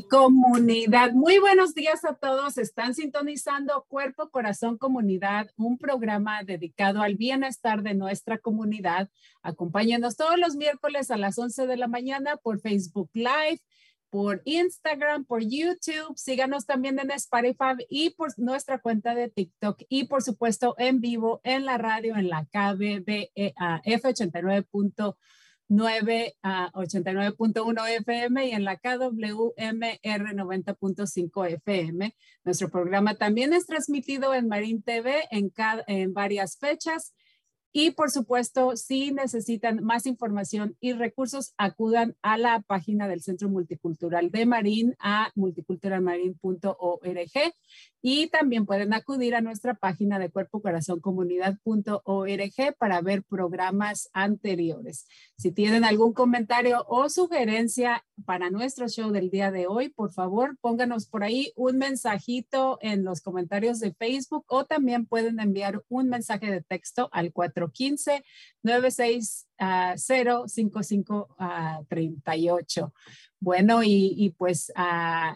Comunidad. Muy buenos días a todos. Están sintonizando Cuerpo, Corazón, Comunidad, un programa dedicado al bienestar de nuestra comunidad. Acompáñenos todos los miércoles a las 11 de la mañana por Facebook Live, por Instagram, por YouTube. Síganos también en Spotify y por nuestra cuenta de TikTok y por supuesto en vivo en la radio en la KBBEA F89. 9 a 89.1 FM y en la KWMR 90.5 FM. Nuestro programa también es transmitido en Marín TV en, cada, en varias fechas. Y por supuesto, si necesitan más información y recursos, acudan a la página del Centro Multicultural de Marín, a multiculturalmarin.org. Y también pueden acudir a nuestra página de cuerpo corazón comunidad.org para ver programas anteriores. Si tienen algún comentario o sugerencia para nuestro show del día de hoy, por favor, pónganos por ahí un mensajito en los comentarios de Facebook o también pueden enviar un mensaje de texto al 415 960 5538. Bueno, y, y pues uh,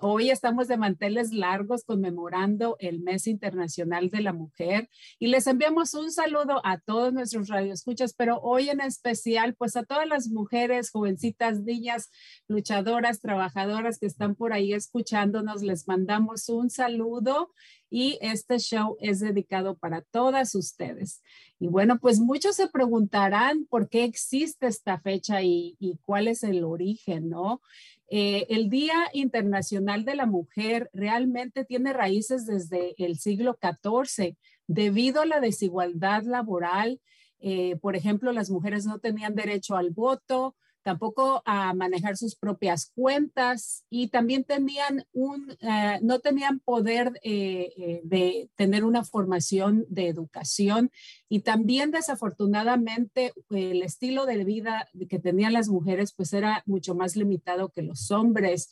Hoy estamos de manteles largos conmemorando el Mes Internacional de la Mujer y les enviamos un saludo a todos nuestros radioescuchas, pero hoy en especial, pues a todas las mujeres, jovencitas, niñas, luchadoras, trabajadoras que están por ahí escuchándonos, les mandamos un saludo y este show es dedicado para todas ustedes. Y bueno, pues muchos se preguntarán por qué existe esta fecha y, y cuál es el origen, ¿no? Eh, el Día Internacional de la Mujer realmente tiene raíces desde el siglo XIV debido a la desigualdad laboral. Eh, por ejemplo, las mujeres no tenían derecho al voto, tampoco a manejar sus propias cuentas y también tenían un, uh, no tenían poder eh, eh, de tener una formación de educación y también desafortunadamente el estilo de vida que tenían las mujeres pues era mucho más limitado que los hombres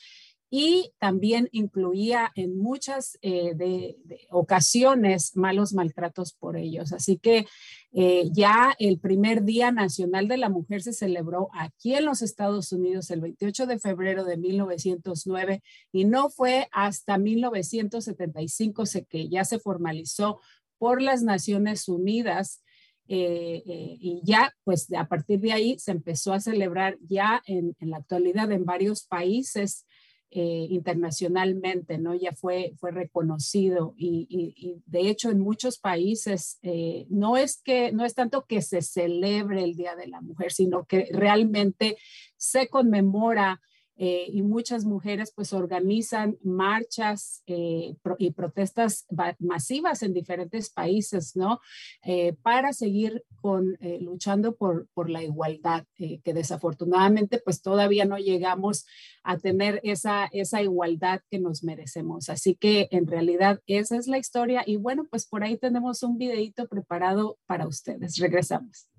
y también incluía en muchas eh, de, ocasiones malos maltratos por ellos. Así que eh, ya el primer Día Nacional de la Mujer se celebró aquí en los Estados Unidos el 28 de febrero de 1909 y no fue hasta 1975 que ya se formalizó por las Naciones Unidas. Eh, y ya, pues a partir de ahí se empezó a celebrar ya en la actualidad en varios países eh, internacionalmente, ¿no? Ya fue, fue reconocido y, y, de hecho en muchos países eh, no es que, no es tanto que se celebre el Día de la Mujer, sino que realmente se conmemora eh, y muchas mujeres pues organizan marchas eh, y protestas masivas en diferentes países, ¿no? Eh, para seguir con, luchando por, por la igualdad, que desafortunadamente pues todavía no llegamos a tener esa, esa igualdad que nos merecemos. Así que en realidad esa es la historia y bueno, pues por ahí tenemos un videito preparado para ustedes. Regresamos.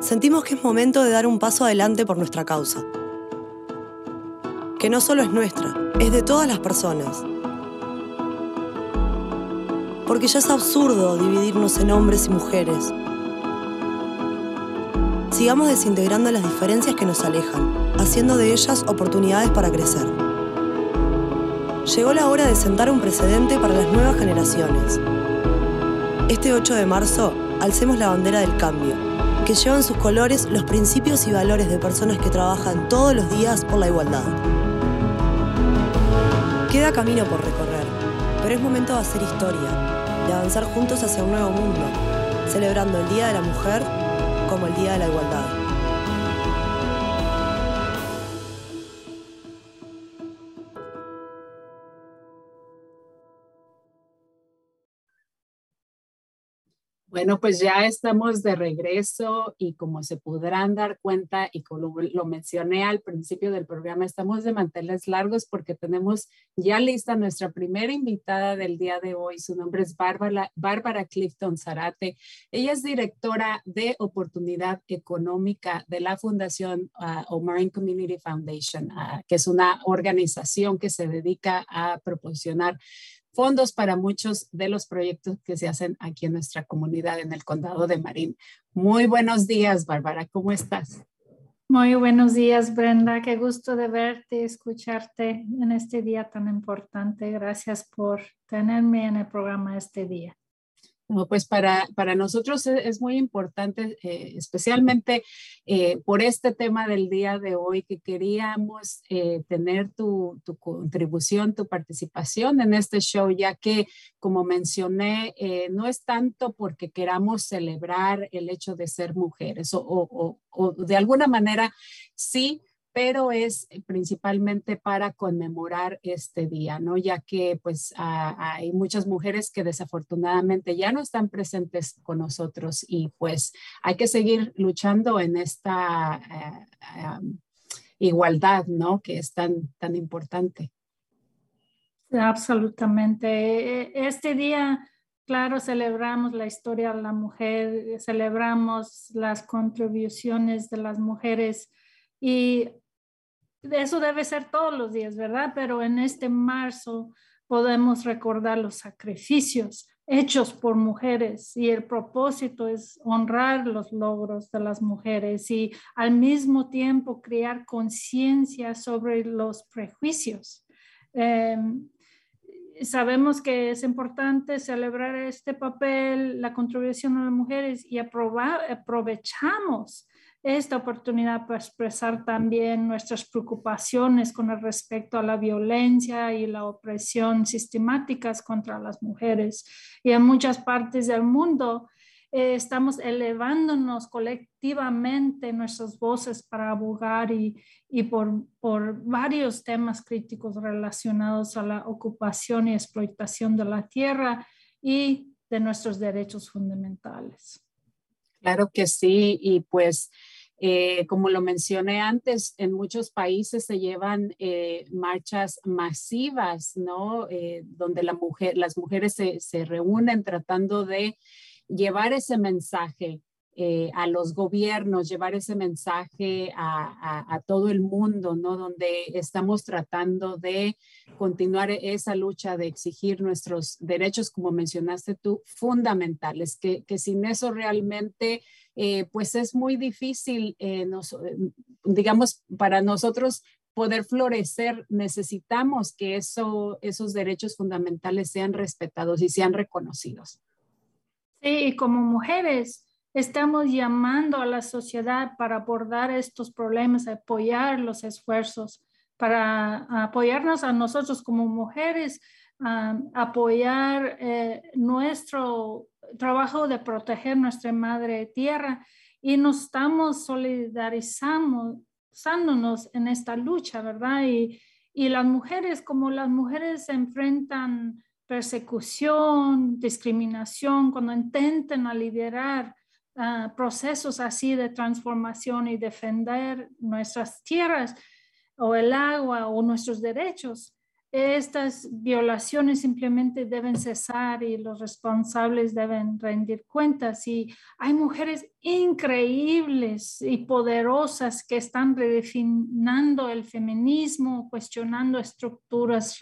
Sentimos que es momento de dar un paso adelante por nuestra causa. Que no solo es nuestra, es de todas las personas. Porque ya es absurdo dividirnos en hombres y mujeres. Sigamos desintegrando las diferencias que nos alejan, haciendo de ellas oportunidades para crecer. Llegó la hora de sentar un precedente para las nuevas generaciones. Este 8 de marzo, alcemos la bandera del cambio que llevan sus colores los principios y valores de personas que trabajan todos los días por la igualdad. Queda camino por recorrer, pero es momento de hacer historia, de avanzar juntos hacia un nuevo mundo, celebrando el Día de la Mujer como el Día de la Igualdad. Bueno, pues ya estamos de regreso y como se podrán dar cuenta y como lo mencioné al principio del programa, estamos de manteles largos porque tenemos ya lista nuestra primera invitada del día de hoy. Su nombre es Bárbara, Bárbara Clifton Zarate. Ella es directora de oportunidad económica de la Fundación uh, Community Foundation, uh, que es una organización que se dedica a proporcionar fondos para muchos de los proyectos que se hacen aquí en nuestra comunidad en el condado de Marín. Muy buenos días, Bárbara, ¿cómo estás? Muy buenos días, Brenda. Qué gusto de verte, escucharte en este día tan importante. Gracias por tenerme en el programa este día pues para, para nosotros e, es, muy importante, eh, especialmente eh, por este tema del día de hoy, que queríamos eh, tener tu, tu, contribución, tu participación en este show, ya que, como mencioné, no es tanto porque queramos celebrar el hecho de ser mujeres o, o, o de alguna manera sí pero es principalmente para conmemorar este día, ¿no? Ya que pues hay muchas mujeres que desafortunadamente ya no están presentes con nosotros y pues hay que seguir luchando en esta eh, igualdad, ¿no? Que es tan, tan importante. Absolutamente. Este día, claro, celebramos la historia de la mujer, celebramos las contribuciones de las mujeres y eso debe ser todos los días, ¿verdad? Pero en este marzo podemos recordar los sacrificios hechos por mujeres y el propósito es honrar los logros de las mujeres y al mismo tiempo crear conciencia sobre los prejuicios. Em, sabemos que es importante celebrar este papel, la contribución de las mujeres y aprovechamos esta oportunidad para expresar también nuestras preocupaciones con respecto a la violencia y la opresión sistemáticas contra las mujeres. Y en muchas partes del mundo eh, estamos elevándonos colectivamente nuestras voces para abogar y, y por, por varios temas críticos relacionados a la ocupación y explotación de la tierra y de nuestros derechos fundamentales. Claro que sí, y pues eh, como lo mencioné antes, en muchos países se llevan eh, marchas masivas, ¿no? Eh, donde la mujer, las mujeres se, se, reúnen tratando de llevar ese mensaje a los gobiernos, llevar ese mensaje a, todo el mundo, ¿no? Donde estamos tratando de continuar esa lucha de exigir nuestros derechos, como mencionaste tú, fundamentales, que, que sin eso realmente eh, pues es muy difícil, eh, eh, digamos, para nosotros poder florecer, necesitamos que eso, esos derechos fundamentales sean respetados y sean reconocidos. Sí, como mujeres estamos llamando a la sociedad para abordar estos problemas, apoyar los esfuerzos, para apoyarnos a nosotros como mujeres, apoyar nuestro trabajo de proteger nuestra madre tierra y nos estamos solidarizando esforzándonos en esta lucha, ¿verdad? Y, y las mujeres, como las mujeres se enfrentan persecución, discriminación, cuando intenten liderar uh, procesos así de transformación y defender nuestras tierras o el agua o nuestros derechos, estas violaciones simplemente deben cesar y los responsables deben rendir cuentas. Y hay mujeres increíbles y poderosas que están redefiniendo el feminismo, cuestionando estructuras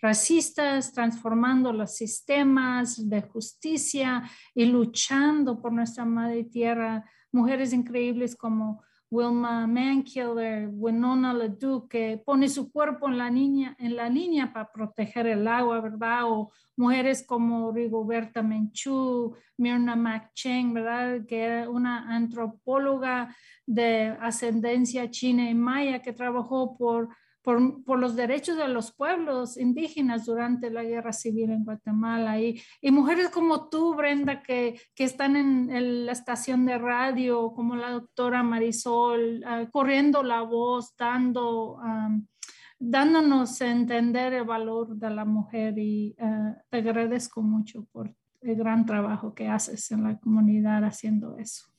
racistas, transformando los sistemas de justicia y luchando por nuestra madre tierra. Mujeres increíbles como Wilma Mankiller, Winona LaDuke, que pone su cuerpo en la, niña, en la línea para proteger el agua, ¿verdad? O mujeres como Rigoberta Menchú, Mirna McCheng, ¿verdad? Que era una antropóloga de ascendencia china y maya que trabajó por por, los derechos de los pueblos indígenas durante la guerra civil en Guatemala. Y, mujeres como tú, Brenda, que, que están en, la estación de radio, como la doctora Marisol, ah, corriendo la voz, dando... dándonos a entender el valor de la mujer y ah, te agradezco mucho por el gran trabajo que haces en la comunidad haciendo eso.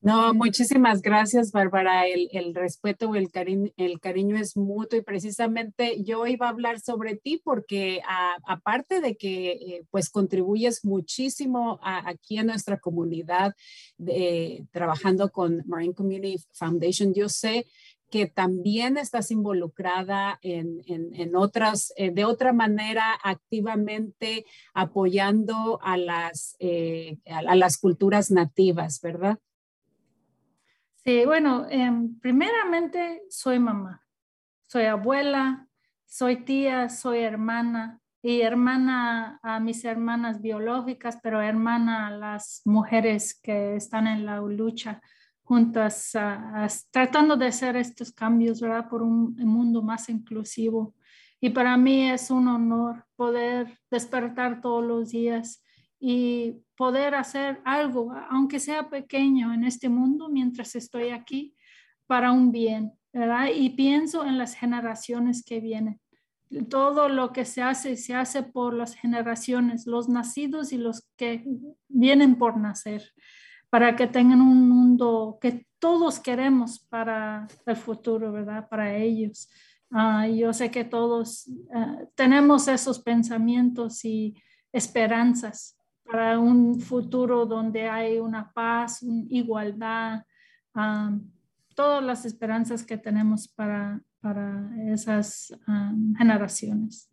No, muchísimas gracias, Bárbara. El, el respeto el, cariño, el cariño es mutuo y precisamente yo iba a hablar sobre ti porque aparte de que eh, pues contribuyes muchísimo aquí en nuestra comunidad trabajando con Marine Community Foundation, yo sé que también estás involucrada en, en, otras, eh, de otra manera, activamente apoyando a las, eh, a las culturas nativas, ¿verdad? Sí, bueno, em, primeramente soy mamá, soy abuela, soy tía, soy hermana y hermana a mis hermanas biológicas, pero hermana a las mujeres que están en la lucha juntas, tratando de hacer estos cambios, ¿verdad? Por un mundo más inclusivo. Y para mí es un honor poder despertar todos los días y poder hacer algo, aunque sea pequeño en este mundo mientras estoy aquí, para un bien, ¿verdad? Y pienso en las generaciones que vienen. Todo lo que se hace, se hace por las generaciones, los nacidos y los que vienen por nacer, para que tengan un mundo que todos queremos para el futuro, ¿verdad? Para ellos. Ah, yo sé que todos ah, tenemos esos pensamientos y esperanzas para un futuro donde hay una paz, una igualdad, todas las esperanzas que tenemos para, para esas generaciones.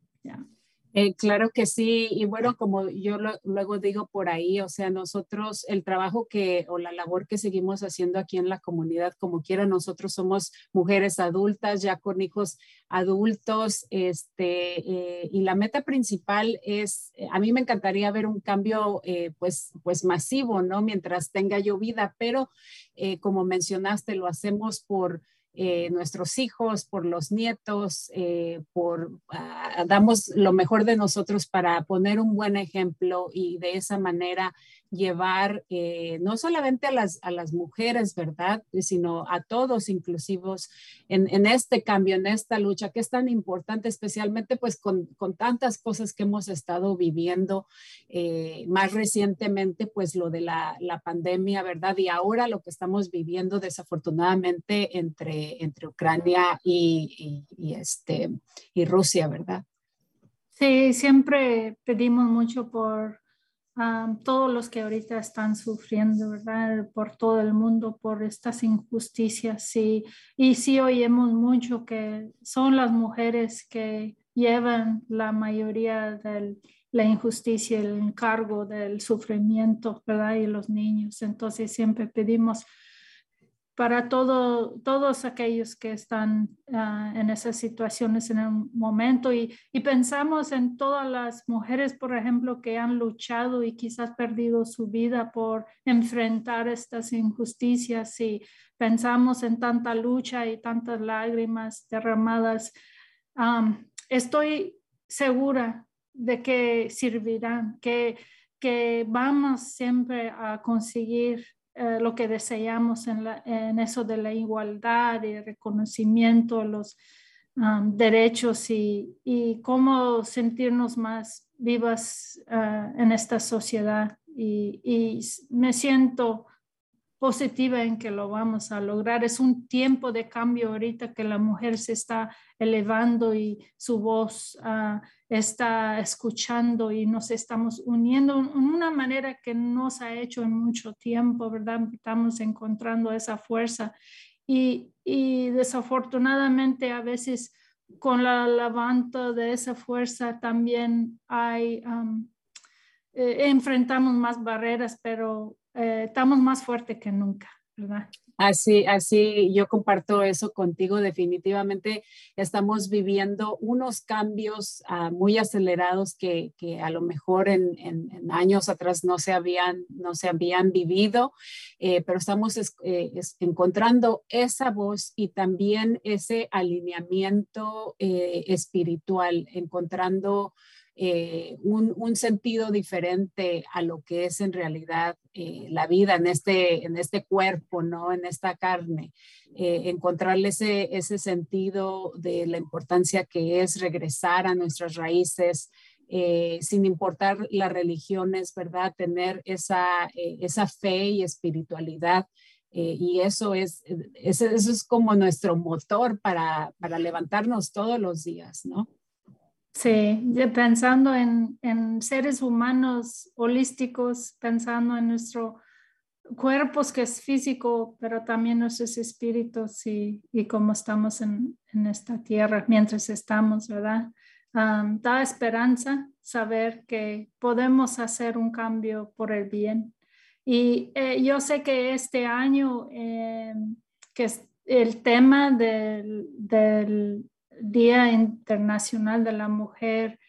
Eh, claro que sí, y bueno, como yo luego digo por ahí, o sea, nosotros el trabajo que o la labor que seguimos haciendo aquí en la comunidad, como quiera, nosotros somos mujeres adultas, ya con hijos adultos, este, eh, y la meta principal es, eh, a mí me encantaría ver un cambio, pues, pues masivo, ¿no? Mientras tenga yo vida, pero como mencionaste, lo hacemos por eh, nuestros hijos, por los nietos, eh, por ah, damos lo mejor de nosotros para poner un buen ejemplo y de esa manera llevar eh, no solamente a las, a las mujeres, ¿verdad? Sino a todos inclusivos en, en, este cambio, en esta lucha que es tan importante, especialmente pues con, con tantas cosas que hemos estado viviendo eh, más recientemente, pues lo de la, la, pandemia, ¿verdad? Y ahora lo que estamos viviendo desafortunadamente entre, entre Ucrania y, y, y este, y Rusia, ¿verdad? Sí, siempre pedimos mucho por todos los que ahorita están sufriendo, ¿verdad? Por todo el mundo, por estas injusticias. Sí. Y sí oímos mucho que son las mujeres que llevan la mayoría de la injusticia, el encargo del sufrimiento, ¿verdad? Y los niños. Entonces siempre pedimos para todo, todos aquellos que están ah, en esas situaciones en el momento y, pensamos en todas las mujeres, por ejemplo, que han luchado y quizás perdido su vida por enfrentar estas injusticias y pensamos en tanta lucha y tantas lágrimas derramadas. estoy segura de que servirán, que, que vamos siempre a conseguir eh, lo que deseamos en, eso de la igualdad y reconocimiento los um, derechos y, cómo sentirnos más vivas uh, en esta sociedad. Y, me siento positiva en que lo vamos a lograr. Es un tiempo de cambio ahorita que la mujer se está elevando y su voz uh, está escuchando y nos estamos uniendo en una manera que no se ha hecho en mucho tiempo, ¿verdad? Estamos encontrando esa fuerza y, y desafortunadamente a veces con la levanta de esa fuerza también hay, um, eh, enfrentamos más barreras, pero eh, estamos más fuertes que nunca, ¿verdad? Así, así, yo comparto eso contigo. Definitivamente estamos viviendo unos cambios uh, muy acelerados que, que, a lo mejor en, en, años atrás no se habían, no se habían vivido, eh, pero estamos es, eh, encontrando esa voz y también ese alineamiento eh, espiritual, encontrando eh, un, un, sentido diferente a lo que es en realidad eh, la vida en este, en este cuerpo, ¿no? En esta carne. Eh, encontrarle ese, ese sentido de la importancia que es regresar a nuestras raíces, sin importar las religiones, ¿verdad? Tener esa, esa fe y espiritualidad. Y eso es, eso es como nuestro motor para, para levantarnos todos los días, ¿no? Sí, pensando en, en, seres humanos holísticos, pensando en nuestro cuerpos que es físico, pero también nuestros espíritus y, y cómo estamos en, en, esta tierra mientras estamos, ¿verdad? Um, da esperanza saber que podemos hacer un cambio por el bien. Y eh, yo sé que este año, eh, que es el tema del, del Día Internacional de la Mujer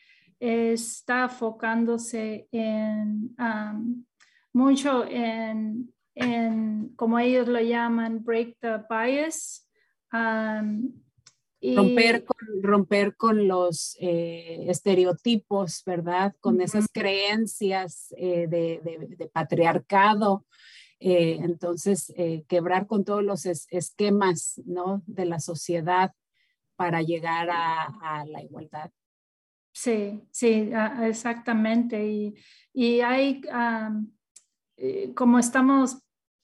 está enfocándose en um, mucho en, en, como ellos lo llaman, break the bias. Um, y, romper, con, romper con los eh, estereotipos, ¿verdad? Con uh -huh. esas creencias eh, de, de, de, patriarcado. Eh, entonces, quebrar con todos los es, esquemas, ¿no? De la sociedad para llegar a, la igualdad. Sí, sí, exactamente. Y, y hay, um, como estamos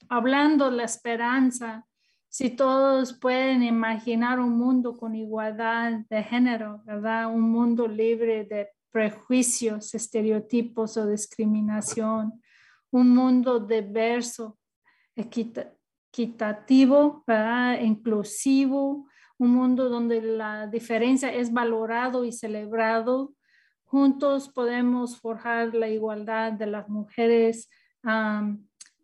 hablando, la esperanza, si todos pueden imaginar un mundo con igualdad de género, ¿verdad? Un mundo libre de prejuicios, estereotipos o discriminación, un mundo diverso, equitativo, ¿verdad? inclusivo, un mundo donde la diferencia es valorado y celebrado. Juntos podemos forjar la igualdad de las mujeres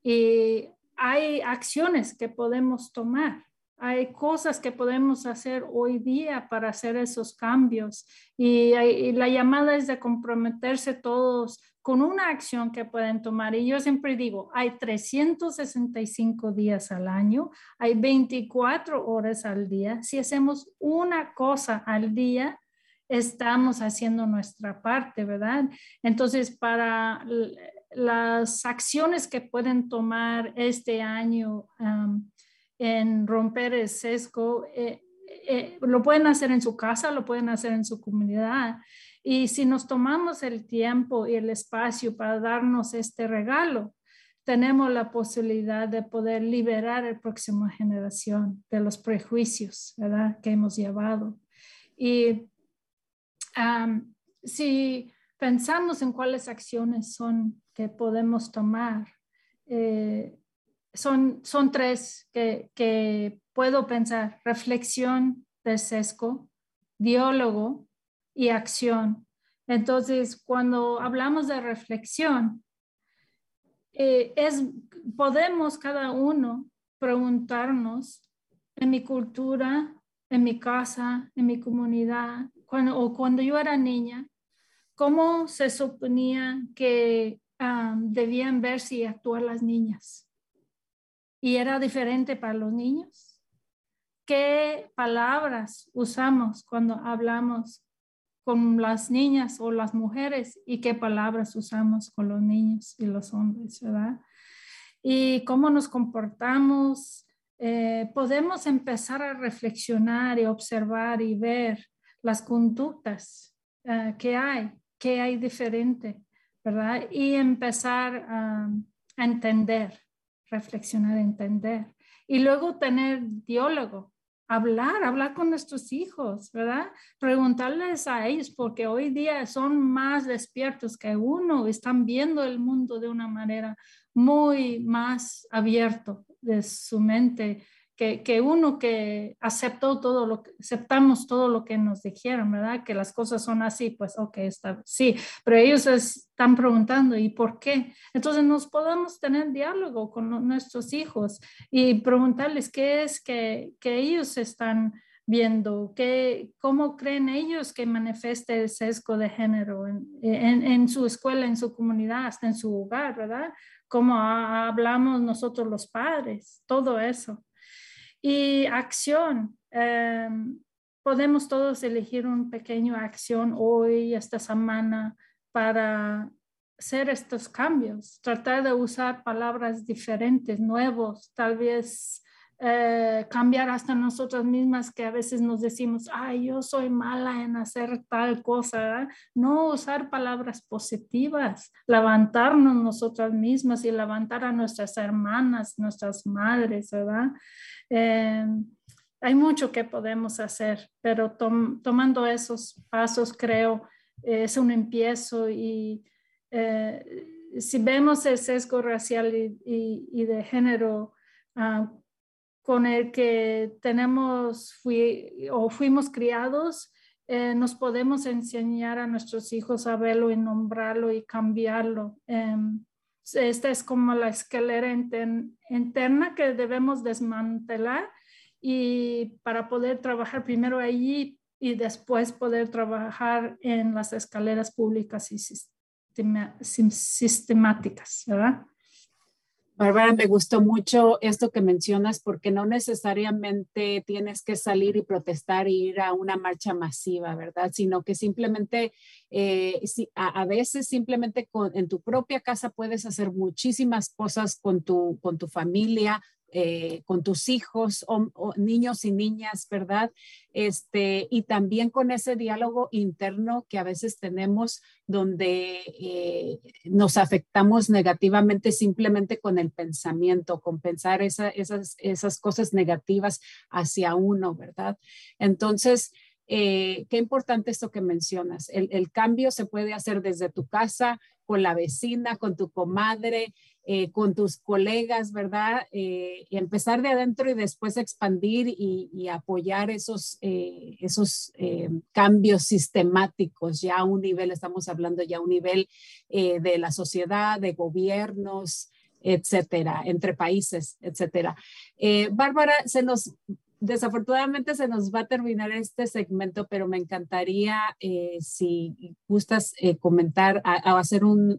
y hay acciones que podemos tomar. Hay cosas que podemos hacer hoy día para hacer esos cambios y la llamada es de comprometerse todos con una acción que pueden tomar. Y yo siempre digo, hay 365 días al año, hay 24 horas al día. Si hacemos una cosa al día, estamos haciendo nuestra parte, ¿verdad? Entonces, para las acciones que pueden tomar este año en romper el sesgo, eh, eh, lo pueden hacer en su casa, lo pueden hacer en su comunidad. Y si nos tomamos el tiempo y el espacio para darnos este regalo, tenemos la posibilidad de poder liberar a la próxima generación de los prejuicios ¿verdad? que hemos llevado. Y si pensamos en cuáles acciones son que podemos tomar, eh, son, son tres que, que puedo pensar, reflexión del sesgo, diálogo y acción. Entonces, cuando hablamos de reflexión, eh, es, podemos cada uno preguntarnos en mi cultura, en mi casa, en mi comunidad, cuando, o cuando yo era niña, cómo se suponía que um, debían verse y actuar las niñas. Y era diferente para los niños. ¿Qué palabras usamos cuando hablamos con las niñas o las mujeres y qué palabras usamos con los niños y los hombres, ¿verdad? y cómo nos comportamos, eh, podemos empezar a reflexionar y observar y ver las conductas eh, que hay, que hay diferente, ¿verdad? Y empezar a entender, reflexionar, entender. Y luego tener diálogo, hablar, hablar con nuestros hijos, ¿verdad? Preguntarles a ellos, porque hoy día son más despiertos que uno, están viendo el mundo de una manera muy más abierto de su mente que, uno que aceptó todo lo que, aceptamos todo lo que nos dijeron, ¿verdad? Que las cosas son así, pues ok, está, sí, pero ellos están preguntando, ¿y por qué? Entonces nos podemos tener diálogo con nuestros hijos y preguntarles qué es que, que ellos están viendo, qué, cómo creen ellos que manifieste el sesgo de género en, en, en su escuela, en su comunidad, hasta en su hogar, ¿verdad? Cómo hablamos nosotros los padres, todo eso. Y acción. Em, podemos todos elegir una pequeña acción hoy, esta semana, para hacer estos cambios, tratar de usar palabras diferentes, nuevos, tal vez eh, cambiar hasta nosotras mismas que a veces nos decimos, ay, yo soy mala en hacer tal cosa. No usar palabras positivas, levantarnos nosotras mismas y levantar a nuestras hermanas, nuestras madres, ¿verdad? Eh, hay mucho que podemos hacer, pero tomando esos pasos creo es un empiezo y eh, si vemos el sesgo racial y, de género, ah, con el que tenemos fui, o fuimos criados, eh, nos podemos enseñar a nuestros hijos a verlo y nombrarlo y cambiarlo. Em, esta es como la escalera interna que debemos desmantelar y para poder trabajar primero allí y después poder trabajar en las escaleras públicas y sistemáticas, ¿verdad? Bárbara, me gustó mucho esto que mencionas porque no necesariamente tienes que salir y protestar e ir a una marcha masiva, ¿verdad? Sino que simplemente, eh, a, veces simplemente en tu propia casa puedes hacer muchísimas cosas con tu, con tu familia, eh, con tus hijos, o, niños y niñas, ¿verdad? Este, y también con ese diálogo interno que a veces tenemos donde eh, nos afectamos negativamente simplemente con el pensamiento, con pensar esas, esas cosas negativas hacia uno, ¿verdad? Entonces, eh, qué importante esto que mencionas. El, el, cambio se puede hacer desde tu casa, con la vecina, con tu comadre, eh, con tus colegas, ¿verdad? Eh, empezar de adentro y después expandir y, apoyar esos, eh, esos cambios sistemáticos ya a un nivel, estamos hablando ya a un nivel de la sociedad, de gobiernos, etcétera, entre países, etcétera. Bárbara, se nos desafortunadamente se nos va a terminar este segmento, pero me encantaría si gustas comentar, a, hacer un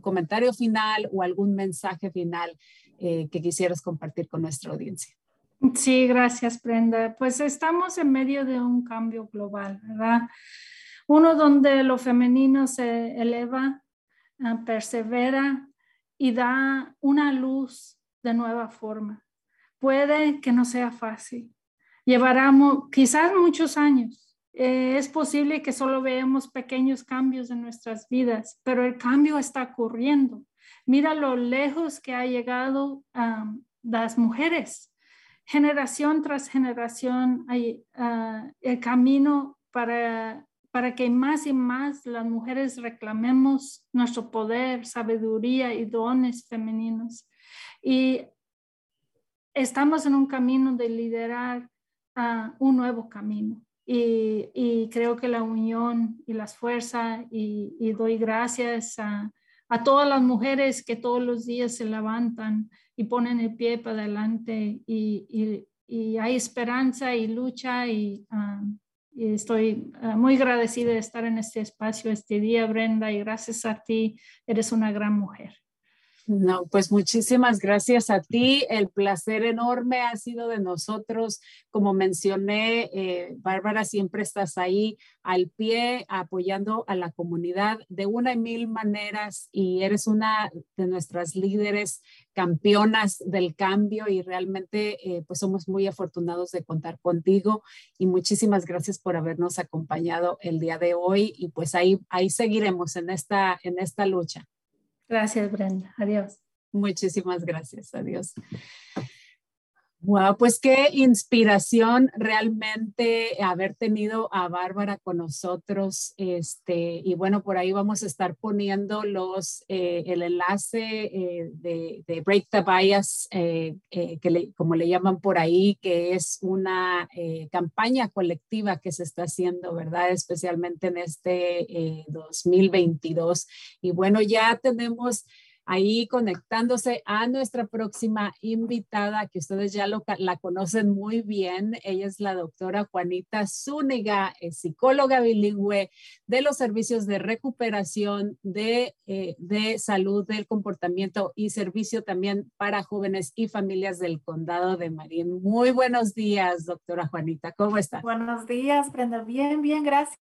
comentario final o algún mensaje final eh, que quisieras compartir con nuestra audiencia. Sí, gracias, Brenda. Pues estamos en medio de un cambio global, ¿verdad? Uno donde lo femenino se eleva, ah, persevera y da una luz de nueva forma. Puede que no sea fácil. Llevará quizás muchos años, eh, es posible que solo veamos pequeños cambios en nuestras vidas, pero el cambio está ocurriendo. Mira lo lejos que ha llegado las mujeres. Generación tras generación hay ah, el camino para, para que más y más las mujeres reclamemos nuestro poder, sabiduría y dones femeninos. Y estamos en un camino de liderar uh, un nuevo camino. Y, creo que la unión y las fuerzas, y, doy gracias a, todas las mujeres que todos los días se levantan y ponen el pie para adelante y, hay esperanza y lucha y, ah, estoy ah, muy agradecida de estar en este espacio este día, Brenda, y gracias a ti, eres una gran mujer. No, pues muchísimas gracias a ti. El placer enorme ha sido de nosotros. Como mencioné, eh, Bárbara, siempre estás ahí al pie apoyando a la comunidad de una y mil maneras y eres una de nuestras líderes campeonas del cambio y realmente eh, pues somos muy afortunados de contar contigo y muchísimas gracias por habernos acompañado el día de hoy y pues ahí, ahí seguiremos en esta, en esta lucha. Gracias, Brenda. Adiós. Muchísimas gracias. Adiós. Wow, pues qué inspiración realmente haber tenido a Bárbara con nosotros. Este, y bueno, por ahí vamos a estar poniendo los, eh, el enlace eh, de, Break the Bias, eh, que como le llaman por ahí, que es una campaña colectiva que se está haciendo, ¿verdad? Especialmente en este 2022. Y bueno, ya tenemos ahí conectándose a nuestra próxima invitada, que ustedes ya la conocen muy bien. Ella es la doctora Juanita Zúñiga, psicóloga bilingüe de los servicios de recuperación de, eh, de salud del comportamiento y servicio también para jóvenes y familias del condado de Marín. Muy buenos días, doctora Juanita. ¿Cómo está? Buenos días, Brenda. Bien, bien, gracias.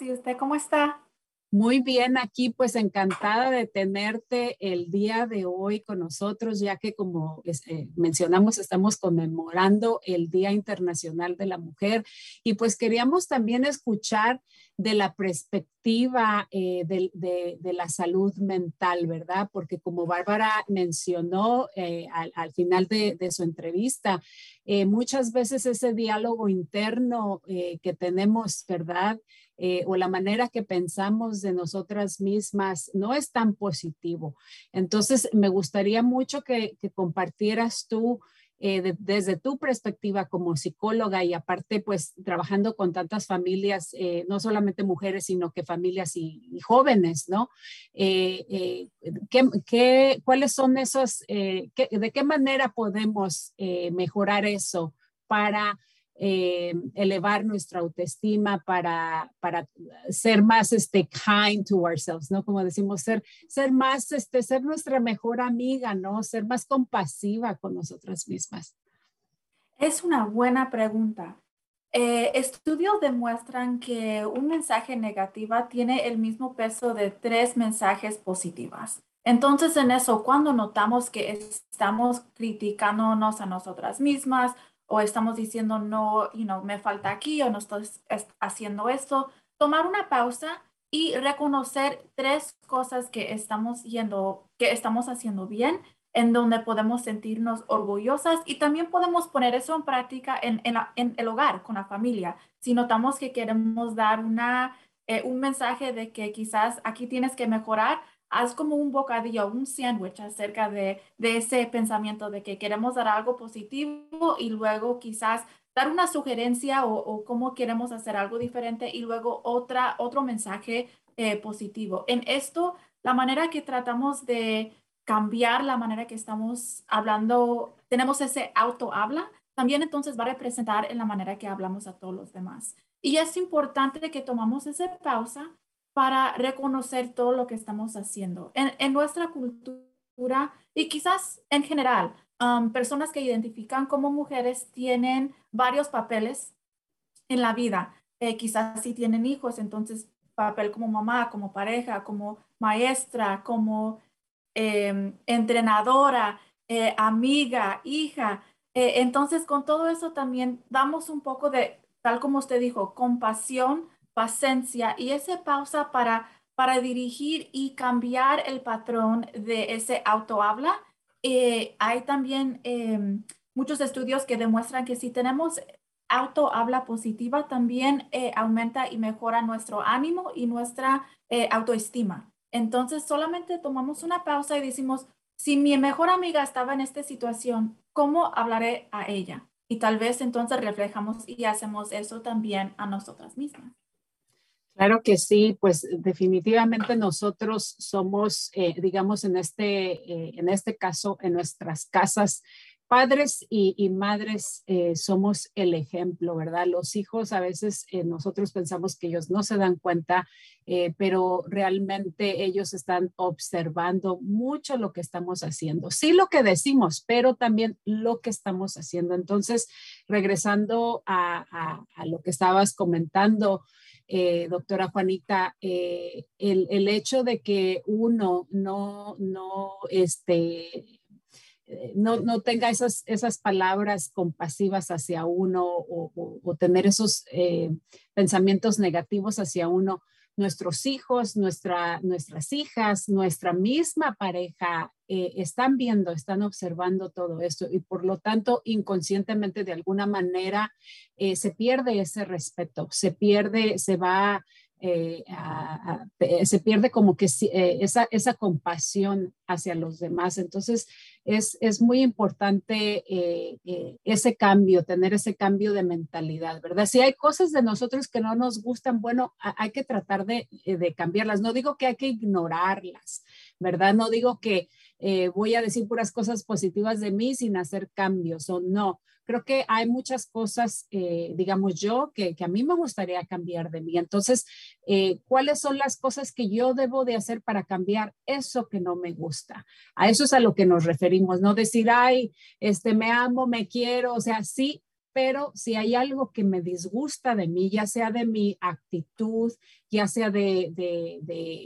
¿Y usted cómo está? Muy bien, aquí pues encantada de tenerte el día de hoy con nosotros, ya que como eh, mencionamos, estamos conmemorando el Día Internacional de la Mujer. Y pues queríamos también escuchar de la perspectiva eh, de, la salud mental, ¿verdad? Porque como Bárbara mencionó eh, al, final de, su entrevista, muchas veces ese diálogo interno que tenemos, ¿verdad? Eh, o la manera que pensamos de nosotras mismas no es tan positivo. Entonces, me gustaría mucho que, compartieras tú eh, desde tu perspectiva como psicóloga y aparte, pues trabajando con tantas familias, eh, no solamente mujeres, sino que familias y, jóvenes, ¿no? ¿qué, cuáles son esos, de qué manera podemos mejorar eso para eh, elevar nuestra autoestima para, para ser más este, kind to ourselves, ¿no? Como decimos, ser, ser más, este, ser nuestra mejor amiga, ¿no? Ser más compasiva con nosotras mismas. Es una buena pregunta. Eh, estudios demuestran que un mensaje negativa tiene el mismo peso de tres mensajes positivas. Entonces, en eso, cuando notamos que estamos criticándonos a nosotras mismas o estamos diciendo no, you know, me falta aquí o no estoy haciendo esto, tomar una pausa y reconocer tres cosas que estamos yendo, que estamos haciendo bien, en donde podemos sentirnos orgullosas y también podemos poner eso en práctica en, en, el hogar, con la familia. Si notamos que queremos dar una, eh, un mensaje de que quizás aquí tienes que mejorar, haz como un bocadillo, un sándwich acerca de, ese pensamiento de que queremos dar algo positivo y luego quizás dar una sugerencia o, cómo queremos hacer algo diferente y luego otra, otro mensaje eh, positivo. En esto, la manera que tratamos de cambiar la manera que estamos hablando, tenemos ese auto habla, también entonces va a representar en la manera que hablamos a todos los demás. Y es importante que tomamos esa pausa para reconocer todo lo que estamos haciendo. En, nuestra cultura y quizás en general, personas que identifican como mujeres tienen varios papeles en la vida. Eh, quizás si tienen hijos, entonces papel como mamá, como pareja, como maestra, como em, entrenadora, eh, amiga, hija. Eh, entonces, con todo eso también damos un poco de, tal como usted dijo, compasión paciencia y esa pausa para, para dirigir y cambiar el patrón de ese autohabla. Eh, hay también em, muchos estudios que demuestran que si tenemos autohabla positiva, también eh, aumenta y mejora nuestro ánimo y nuestra eh, autoestima. Entonces, solamente tomamos una pausa y decimos, si mi mejor amiga estaba en esta situación, ¿cómo hablaré a ella? Y tal vez entonces reflejamos y hacemos eso también a nosotras mismas. Claro que sí, pues definitivamente nosotros somos, eh, digamos, en este, eh, en este caso, en nuestras casas, padres y, madres eh, somos el ejemplo, ¿verdad? Los hijos a veces eh, nosotros pensamos que ellos no se dan cuenta, eh, pero realmente ellos están observando mucho lo que estamos haciendo. Sí lo que decimos, pero también lo que estamos haciendo. Entonces, regresando a, lo que estabas comentando, doctora Juanita, el, el, hecho de que uno no, no, este, eh, no, no, tenga esas, esas palabras compasivas hacia uno o, tener esos eh, pensamientos negativos hacia uno. Nuestros hijos, nuestra, nuestras hijas, nuestra misma pareja eh, están viendo, están observando todo esto y por lo tanto inconscientemente de alguna manera se pierde ese respeto, se pierde, se va eh, se pierde como que eh, esa, esa, compasión hacia los demás. Entonces, es, es muy importante eh, ese cambio, tener ese cambio de mentalidad, ¿verdad? Si hay cosas de nosotros que no nos gustan, bueno, hay que tratar de, de cambiarlas. No digo que hay que ignorarlas, ¿verdad? No digo que voy a decir puras cosas positivas de mí sin hacer cambios o no creo que hay muchas cosas, eh, digamos yo, que, a mí me gustaría cambiar de mí. Entonces, eh, ¿cuáles son las cosas que yo debo de hacer para cambiar eso que no me gusta? A eso es a lo que nos referimos, no decir, ay, este, me amo, me quiero, o sea, sí, pero si hay algo que me disgusta de mí, ya sea de mi actitud, ya sea de, de,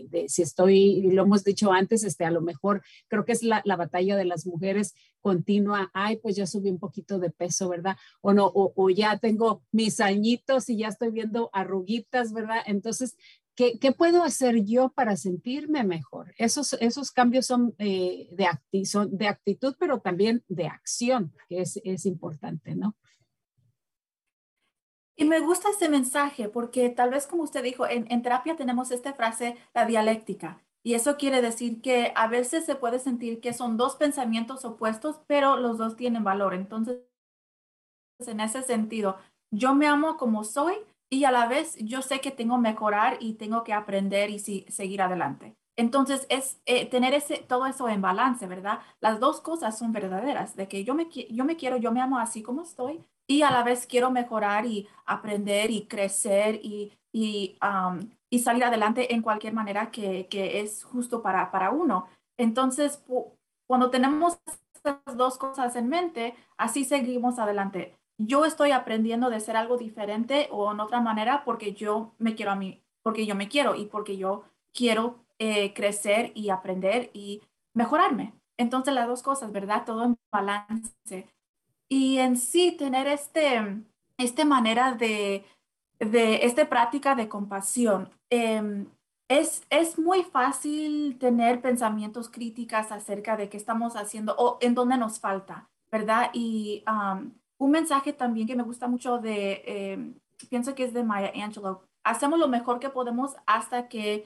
de, si estoy, lo hemos dicho antes, este, a lo mejor creo que es la, la, batalla de las mujeres continua, ay, pues ya subí un poquito de peso, ¿verdad? O no, o, ya tengo mis añitos y ya estoy viendo arruguitas, ¿verdad? Entonces, ¿Qué, ¿qué, puedo hacer yo para sentirme mejor? Esos, esos cambios son, eh, de, acti son de actitud, pero también de acción, que es, es importante, ¿no? Y me gusta ese mensaje porque tal vez como usted dijo, en, terapia tenemos esta frase, la dialéctica. Y eso quiere decir que a veces se puede sentir que son dos pensamientos opuestos, pero los dos tienen valor. Entonces, en ese sentido, yo me amo como soy y a la vez yo sé que tengo que mejorar y tengo que aprender y seguir adelante. Entonces, es eh, tener ese, todo eso en balance, ¿verdad? Las dos cosas son verdaderas, de que yo me, yo me quiero, yo me amo así como estoy, y a la vez quiero mejorar y aprender y crecer y, y, y salir adelante en cualquier manera que, que es justo para, para uno. Entonces, cuando tenemos estas dos cosas en mente, así seguimos adelante. Yo estoy aprendiendo de ser algo diferente o en otra manera porque yo me quiero a mí, porque yo me quiero y porque yo quiero eh, crecer y aprender y mejorarme. Entonces, las dos cosas, ¿verdad? Todo en balance y en sí tener este, este manera de, de esta práctica de compasión. Em, es, es muy fácil tener pensamientos críticas acerca de qué estamos haciendo o en dónde nos falta, ¿verdad? Y un mensaje también que me gusta mucho de, em, pienso que es de Maya Angelou, hacemos lo mejor que podemos hasta que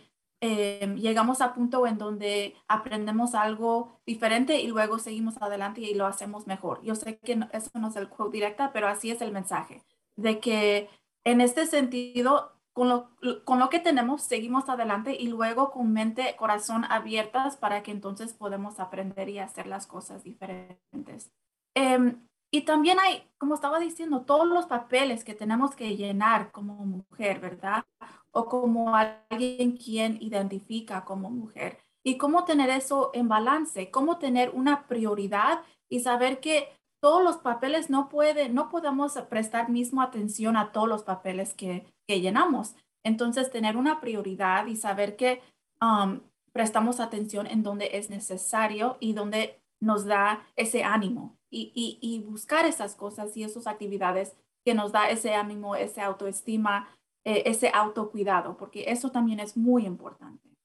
Em, llegamos a punto en donde aprendemos algo diferente y luego seguimos adelante y lo hacemos mejor. Yo sé que eso no es el quote directa, pero así es el mensaje, de que en este sentido, con lo, con lo que tenemos, seguimos adelante y luego con mente, corazón abiertas para que entonces podemos aprender y hacer las cosas diferentes. Em, y también hay, como estaba diciendo, todos los papeles que tenemos que llenar como mujer, ¿verdad? O como alguien quien identifica como mujer. Y cómo tener eso en balance, cómo tener una prioridad y saber que todos los papeles no pueden, no podemos prestar misma atención a todos los papeles que, que llenamos. Entonces, tener una prioridad y saber que um, prestamos atención en donde es necesario y donde nos da ese ánimo y, buscar esas cosas y esas actividades que nos da ese ánimo, ese autoestima, eh, ese autocuidado, porque eso también es muy importante.